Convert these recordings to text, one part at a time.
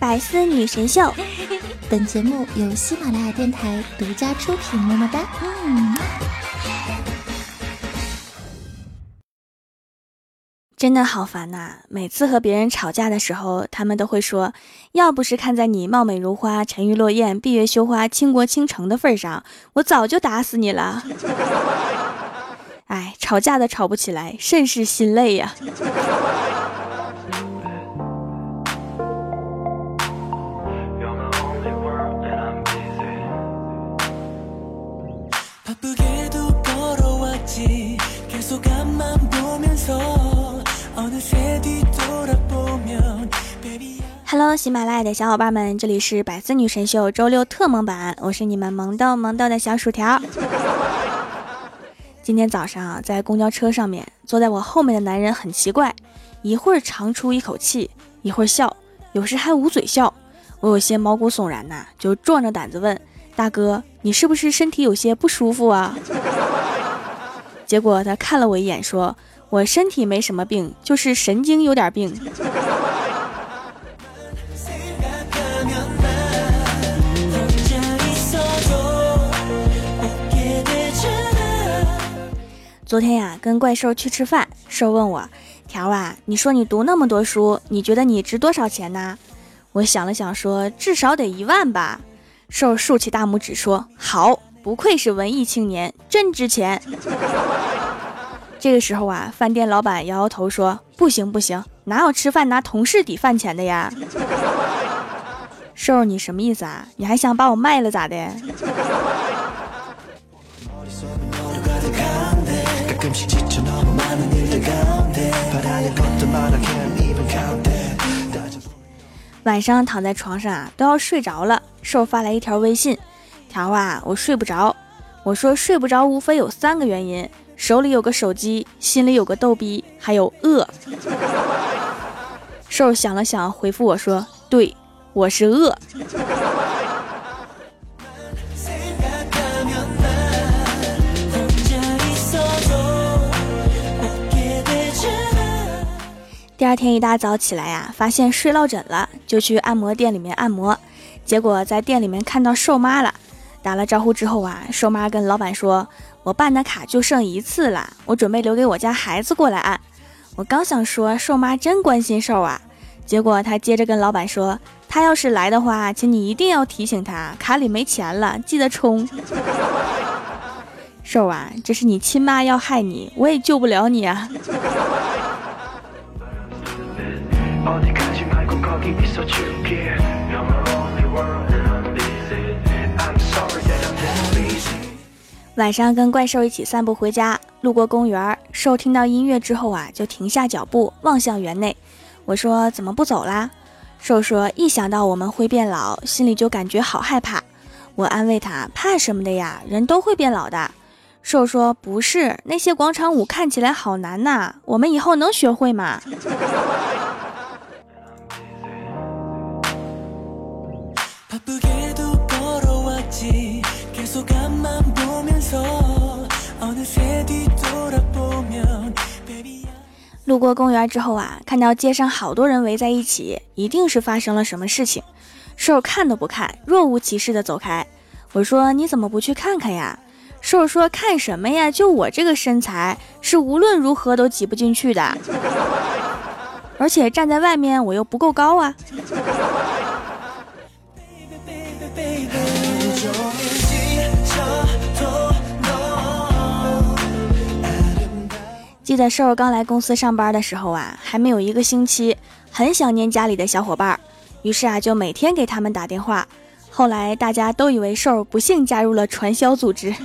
百思女神秀，本节目由喜马拉雅电台独家出品。么么哒。嗯，真的好烦呐！每次和别人吵架的时候，他们都会说：“要不是看在你貌美如花、沉鱼落雁、闭月羞花、倾国倾城的份上，我早就打死你了。”哎，吵架的吵不起来，甚是心累呀。Hello，喜马拉雅的小伙伴们，这里是百思女神秀周六特萌版，我是你们萌豆萌豆的小薯条。今天早上，在公交车上面，坐在我后面的男人很奇怪，一会儿长出一口气，一会儿笑，有时还捂嘴笑，我有些毛骨悚然呐，就壮着胆子问大哥：“你是不是身体有些不舒服啊？”结果他看了我一眼，说：“我身体没什么病，就是神经有点病。”昨天呀，跟怪兽去吃饭，兽问我：“条啊，你说你读那么多书，你觉得你值多少钱呢？”我想了想，说：“至少得一万吧。”兽竖起大拇指说：“好，不愧是文艺青年，真值钱。”这个时候啊，饭店老板摇摇头说：“不行不行，哪有吃饭拿同事抵饭钱的呀？” 兽，你什么意思啊？你还想把我卖了咋的？晚上躺在床上啊，都要睡着了。瘦发来一条微信：“条啊，我睡不着。”我说：“睡不着，无非有三个原因：手里有个手机，心里有个逗逼，还有饿。”瘦想了想，回复我说：“对，我是饿。”第二天一大早起来呀，发现睡落枕了，就去按摩店里面按摩。结果在店里面看到瘦妈了，打了招呼之后啊，瘦妈跟老板说：“我办的卡就剩一次了，我准备留给我家孩子过来按。”我刚想说瘦妈真关心瘦啊，结果她接着跟老板说：“他要是来的话，请你一定要提醒他，卡里没钱了，记得充。”瘦啊，这是你亲妈要害你，我也救不了你啊。晚上跟怪兽一起散步回家，路过公园，兽听到音乐之后啊，就停下脚步望向园内。我说：“怎么不走啦？”兽说：“一想到我们会变老，心里就感觉好害怕。”我安慰他：“怕什么的呀？人都会变老的。”兽说：“不是，那些广场舞看起来好难呐，我们以后能学会吗？”路过公园之后啊，看到街上好多人围在一起，一定是发生了什么事情。兽看都不看，若无其事的走开。我说：“你怎么不去看看呀？”兽说：“看什么呀？就我这个身材，是无论如何都挤不进去的。而且站在外面，我又不够高啊。”记得瘦刚来公司上班的时候啊，还没有一个星期，很想念家里的小伙伴，于是啊，就每天给他们打电话。后来大家都以为瘦不幸加入了传销组织。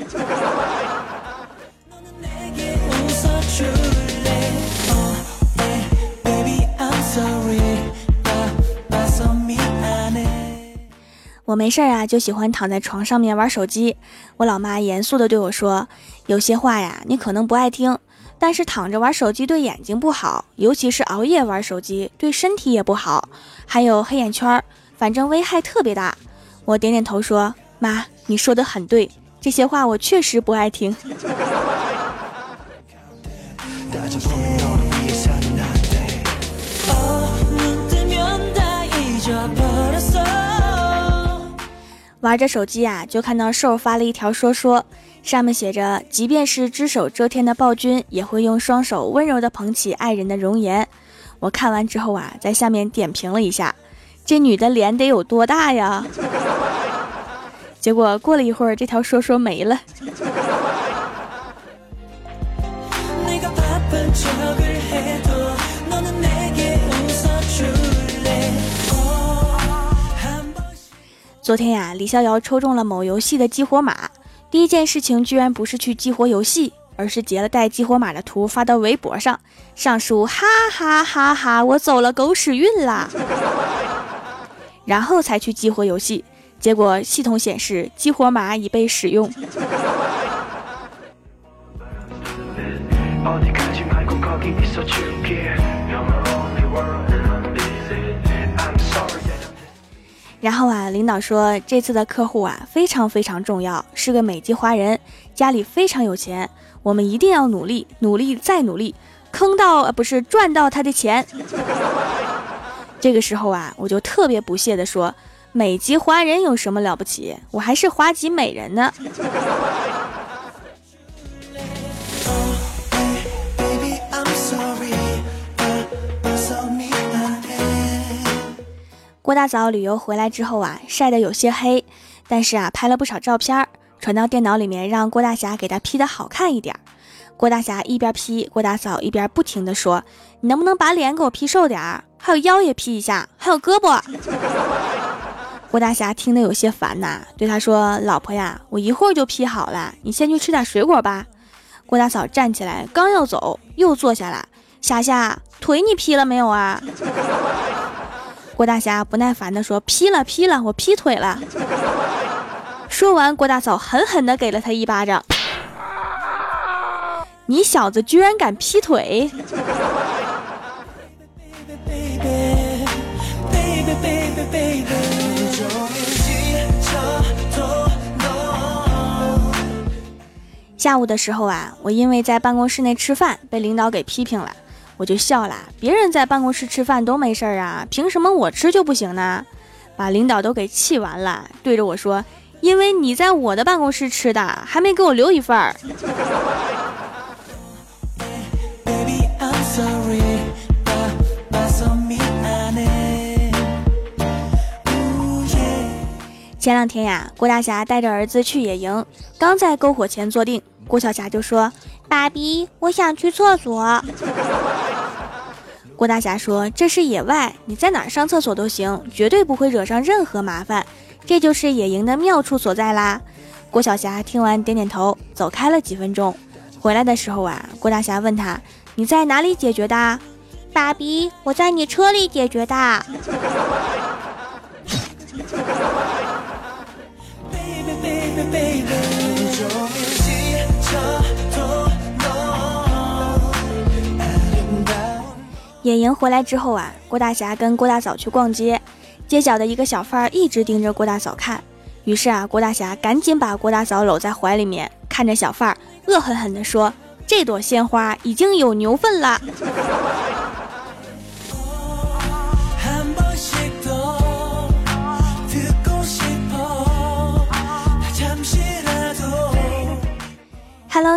我没事儿啊，就喜欢躺在床上面玩手机。我老妈严肃的对我说：“有些话呀，你可能不爱听。”但是躺着玩手机对眼睛不好，尤其是熬夜玩手机对身体也不好，还有黑眼圈，反正危害特别大。我点点头说：“妈，你说的很对，这些话我确实不爱听。”玩着手机啊，就看到瘦发了一条说说，上面写着：“即便是只手遮天的暴君，也会用双手温柔地捧起爱人的容颜。”我看完之后啊，在下面点评了一下，这女的脸得有多大呀？结果过了一会儿，这条说说没了。昨天呀，李逍遥抽中了某游戏的激活码，第一件事情居然不是去激活游戏，而是截了带激活码的图发到微博上，上书哈哈哈哈，我走了狗屎运啦！然后才去激活游戏，结果系统显示激活码已被使用。然后啊，领导说这次的客户啊非常非常重要，是个美籍华人，家里非常有钱，我们一定要努力，努力再努力，坑到呃不是赚到他的钱。这个时候啊，我就特别不屑地说，美籍华人有什么了不起？我还是华籍美人呢。郭大嫂旅游回来之后啊，晒得有些黑，但是啊，拍了不少照片，传到电脑里面，让郭大侠给他 P 的好看一点。郭大侠一边 P，郭大嫂一边不停的说：“你能不能把脸给我 P 瘦点儿？还有腰也 P 一下，还有胳膊。”郭大侠听得有些烦呐，对他说：“老婆呀，我一会儿就 P 好了，你先去吃点水果吧。”郭大嫂站起来刚要走，又坐下来：“霞霞，腿你 P 了没有啊？”郭大侠不耐烦地说：“劈了，劈了，我劈腿了。”说完，郭大嫂狠狠地给了他一巴掌：“你小子居然敢劈腿！”下午的时候啊，我因为在办公室内吃饭，被领导给批评了。我就笑了，别人在办公室吃饭都没事儿啊，凭什么我吃就不行呢？把领导都给气完了，对着我说：“因为你在我的办公室吃的，还没给我留一份儿。”前两天呀，郭大侠带着儿子去野营，刚在篝火前坐定，郭小霞就说：“爸比，我想去厕所。”郭大侠说：“这是野外，你在哪儿上厕所都行，绝对不会惹上任何麻烦。这就是野营的妙处所在啦。”郭晓霞听完点点头，走开了几分钟。回来的时候啊，郭大侠问他：“你在哪里解决的？”“爸比，我在你车里解决的。” 野营回来之后啊，郭大侠跟郭大嫂去逛街，街角的一个小贩儿一直盯着郭大嫂看，于是啊，郭大侠赶紧把郭大嫂搂在怀里面，看着小贩儿恶狠狠地说：“这朵鲜花已经有牛粪了。”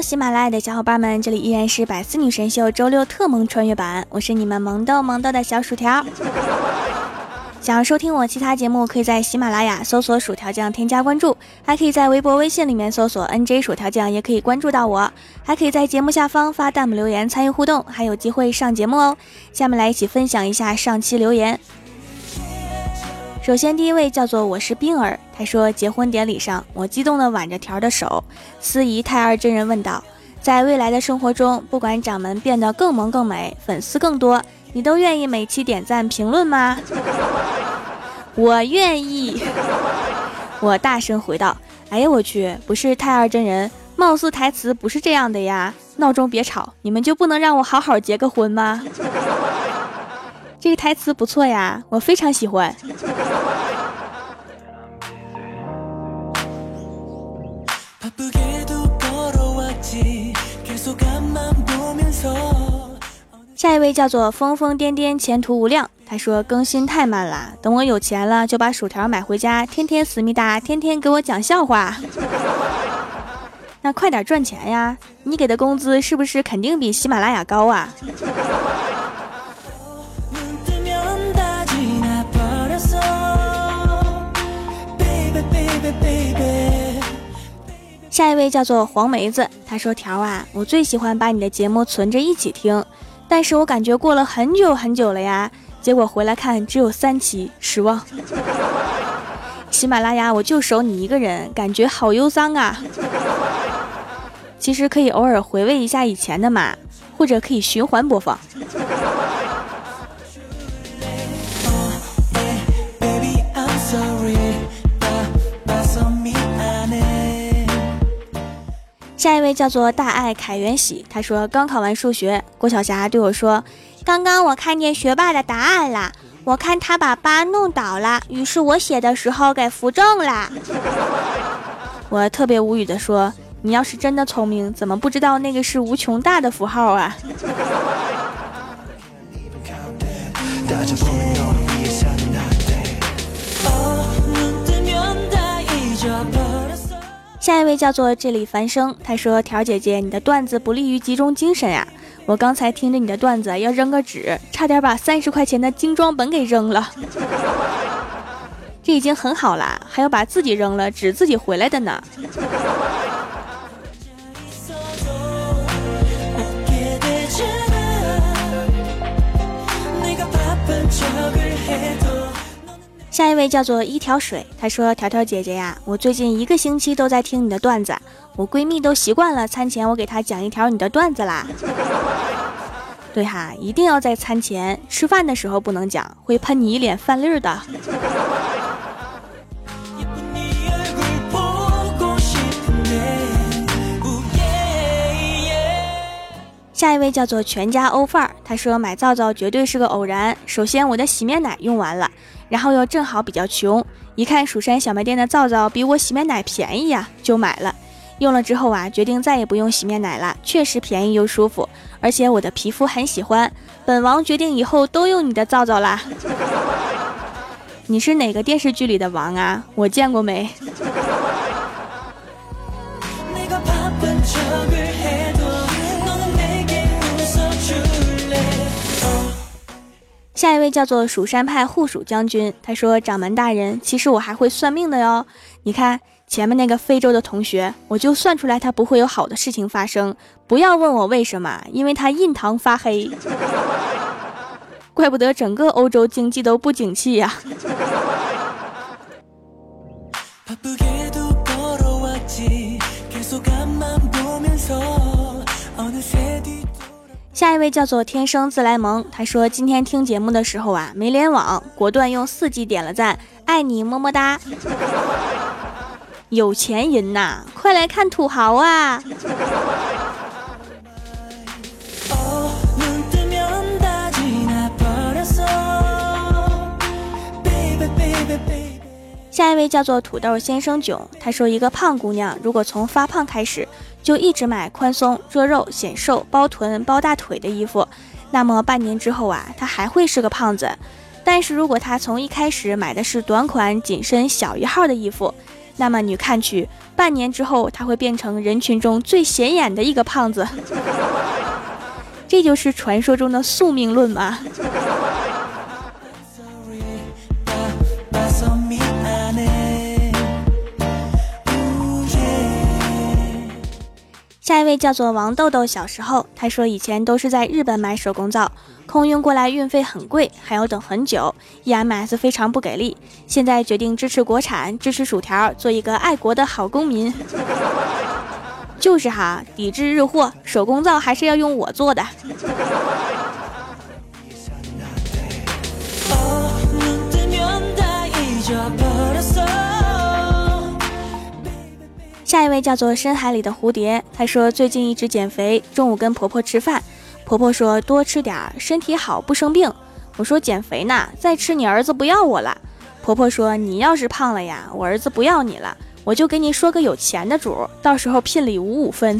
喜马拉雅的小伙伴们，这里依然是百思女神秀周六特萌穿越版，我是你们萌豆萌豆的小薯条。想要收听我其他节目，可以在喜马拉雅搜索“薯条酱”添加关注，还可以在微博、微信里面搜索 “nj 薯条酱”，也可以关注到我，还可以在节目下方发弹幕留言参与互动，还有机会上节目哦。下面来一起分享一下上期留言。首先，第一位叫做我是冰儿，他说结婚典礼上，我激动的挽着条的手，司仪太二真人问道：“在未来的生活中，不管掌门变得更萌更美，粉丝更多，你都愿意每期点赞评论吗？” 我愿意。我大声回道：“哎呀，我去，不是太二真人，貌似台词不是这样的呀！闹钟别吵，你们就不能让我好好结个婚吗？” 这个台词不错呀，我非常喜欢。下一位叫做疯疯癫癫，前途无量。他说更新太慢了，等我有钱了就把薯条买回家，天天思密达，天天给我讲笑话。那快点赚钱呀！你给的工资是不是肯定比喜马拉雅高啊？下一位叫做黄梅子，他说：“条啊，我最喜欢把你的节目存着一起听，但是我感觉过了很久很久了呀，结果回来看只有三期，失望。喜马拉雅我就守你一个人，感觉好忧伤啊。其实可以偶尔回味一下以前的嘛，或者可以循环播放。”下一位叫做大爱凯元喜，他说刚考完数学，郭晓霞对我说：“刚刚我看见学霸的答案了，我看他把八弄倒了，于是我写的时候给扶正了。”我特别无语的说：“你要是真的聪明，怎么不知道那个是无穷大的符号啊？” 下一位叫做这里繁生，他说：“条姐姐，你的段子不利于集中精神呀！我刚才听着你的段子要扔个纸，差点把三十块钱的精装本给扔了。这已经很好了，还要把自己扔了，纸自己回来的呢。”下一位叫做一条水，他说：“条条姐姐呀，我最近一个星期都在听你的段子，我闺蜜都习惯了餐前我给她讲一条你的段子啦。对哈，一定要在餐前吃饭的时候不能讲，会喷你一脸饭粒儿的。”下一位叫做全家欧范儿，他说买皂皂绝对是个偶然。首先我的洗面奶用完了，然后又正好比较穷，一看蜀山小卖店的皂皂比我洗面奶便宜呀，就买了。用了之后啊，决定再也不用洗面奶了，确实便宜又舒服，而且我的皮肤很喜欢。本王决定以后都用你的皂皂啦。你是哪个电视剧里的王啊？我见过没？下一位叫做蜀山派护蜀将军，他说：“掌门大人，其实我还会算命的哟。你看前面那个非洲的同学，我就算出来他不会有好的事情发生。不要问我为什么，因为他印堂发黑，怪不得整个欧洲经济都不景气呀。”下一位叫做天生自来萌，他说今天听节目的时候啊没联网，果断用四 G 点了赞，爱你么么哒。有钱人呐，快来看土豪啊！下一位叫做土豆先生囧，他说一个胖姑娘如果从发胖开始。就一直买宽松、遮肉、显瘦、包臀、包大腿的衣服，那么半年之后啊，他还会是个胖子。但是如果他从一开始买的是短款、紧身、小一号的衣服，那么你看去，半年之后他会变成人群中最显眼的一个胖子。这就是传说中的宿命论吗？下一位叫做王豆豆，小时候他说以前都是在日本买手工皂，空运过来运费很贵，还要等很久，EMS 非常不给力。现在决定支持国产，支持薯条，做一个爱国的好公民。就是哈，抵制日货，手工皂还是要用我做的。下一位叫做深海里的蝴蝶，她说最近一直减肥，中午跟婆婆吃饭，婆婆说多吃点儿，身体好不生病。我说减肥呢，再吃你儿子不要我了。婆婆说你要是胖了呀，我儿子不要你了，我就给你说个有钱的主，到时候聘礼五五分。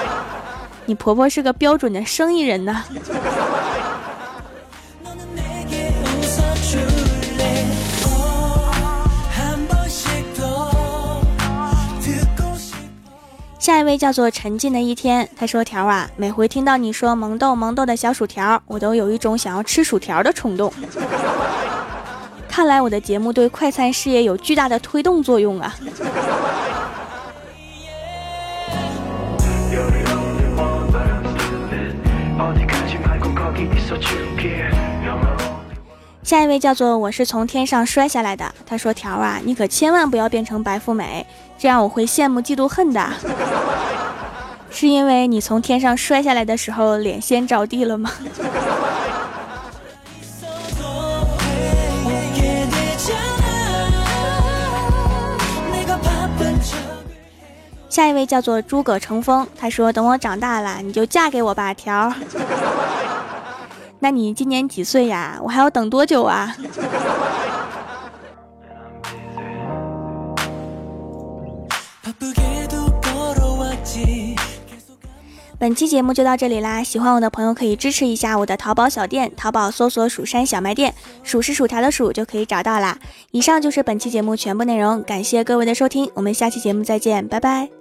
你婆婆是个标准的生意人呢。下一位叫做沉浸的一天，他说：“条啊，每回听到你说萌豆萌豆的小薯条，我都有一种想要吃薯条的冲动。看来我的节目对快餐事业有巨大的推动作用啊！” 下一位叫做我是从天上摔下来的，他说：“条啊，你可千万不要变成白富美，这样我会羡慕嫉妒恨的。是因为你从天上摔下来的时候脸先着地了吗？”下一位叫做诸葛成风，他说：“等我长大了，你就嫁给我吧，条。”那你今年几岁呀？我还要等多久啊？本期节目就到这里啦！喜欢我的朋友可以支持一下我的淘宝小店，淘宝搜索“蜀山小卖店”，数是薯条的数就可以找到啦。以上就是本期节目全部内容，感谢各位的收听，我们下期节目再见，拜拜。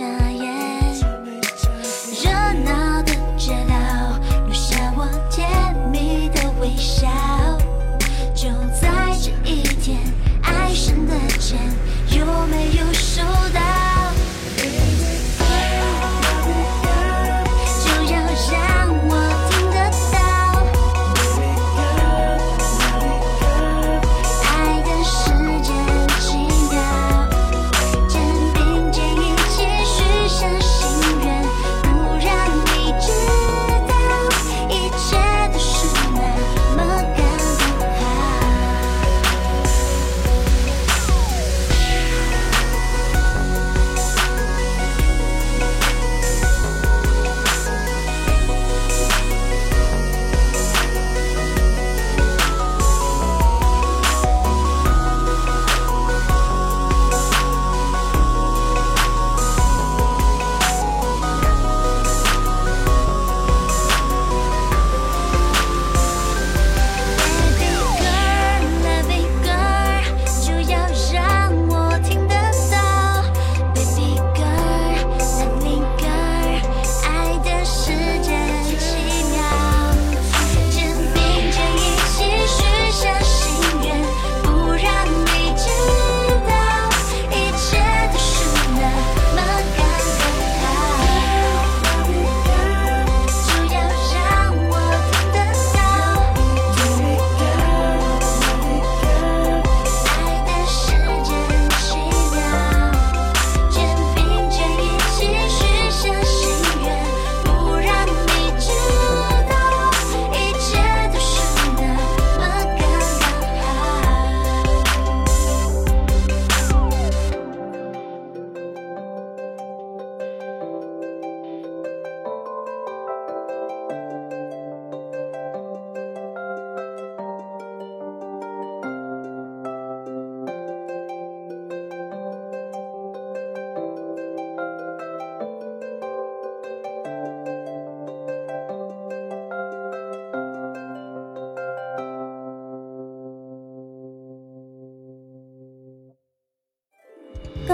眨眼，热闹的街道留下我甜蜜的微笑。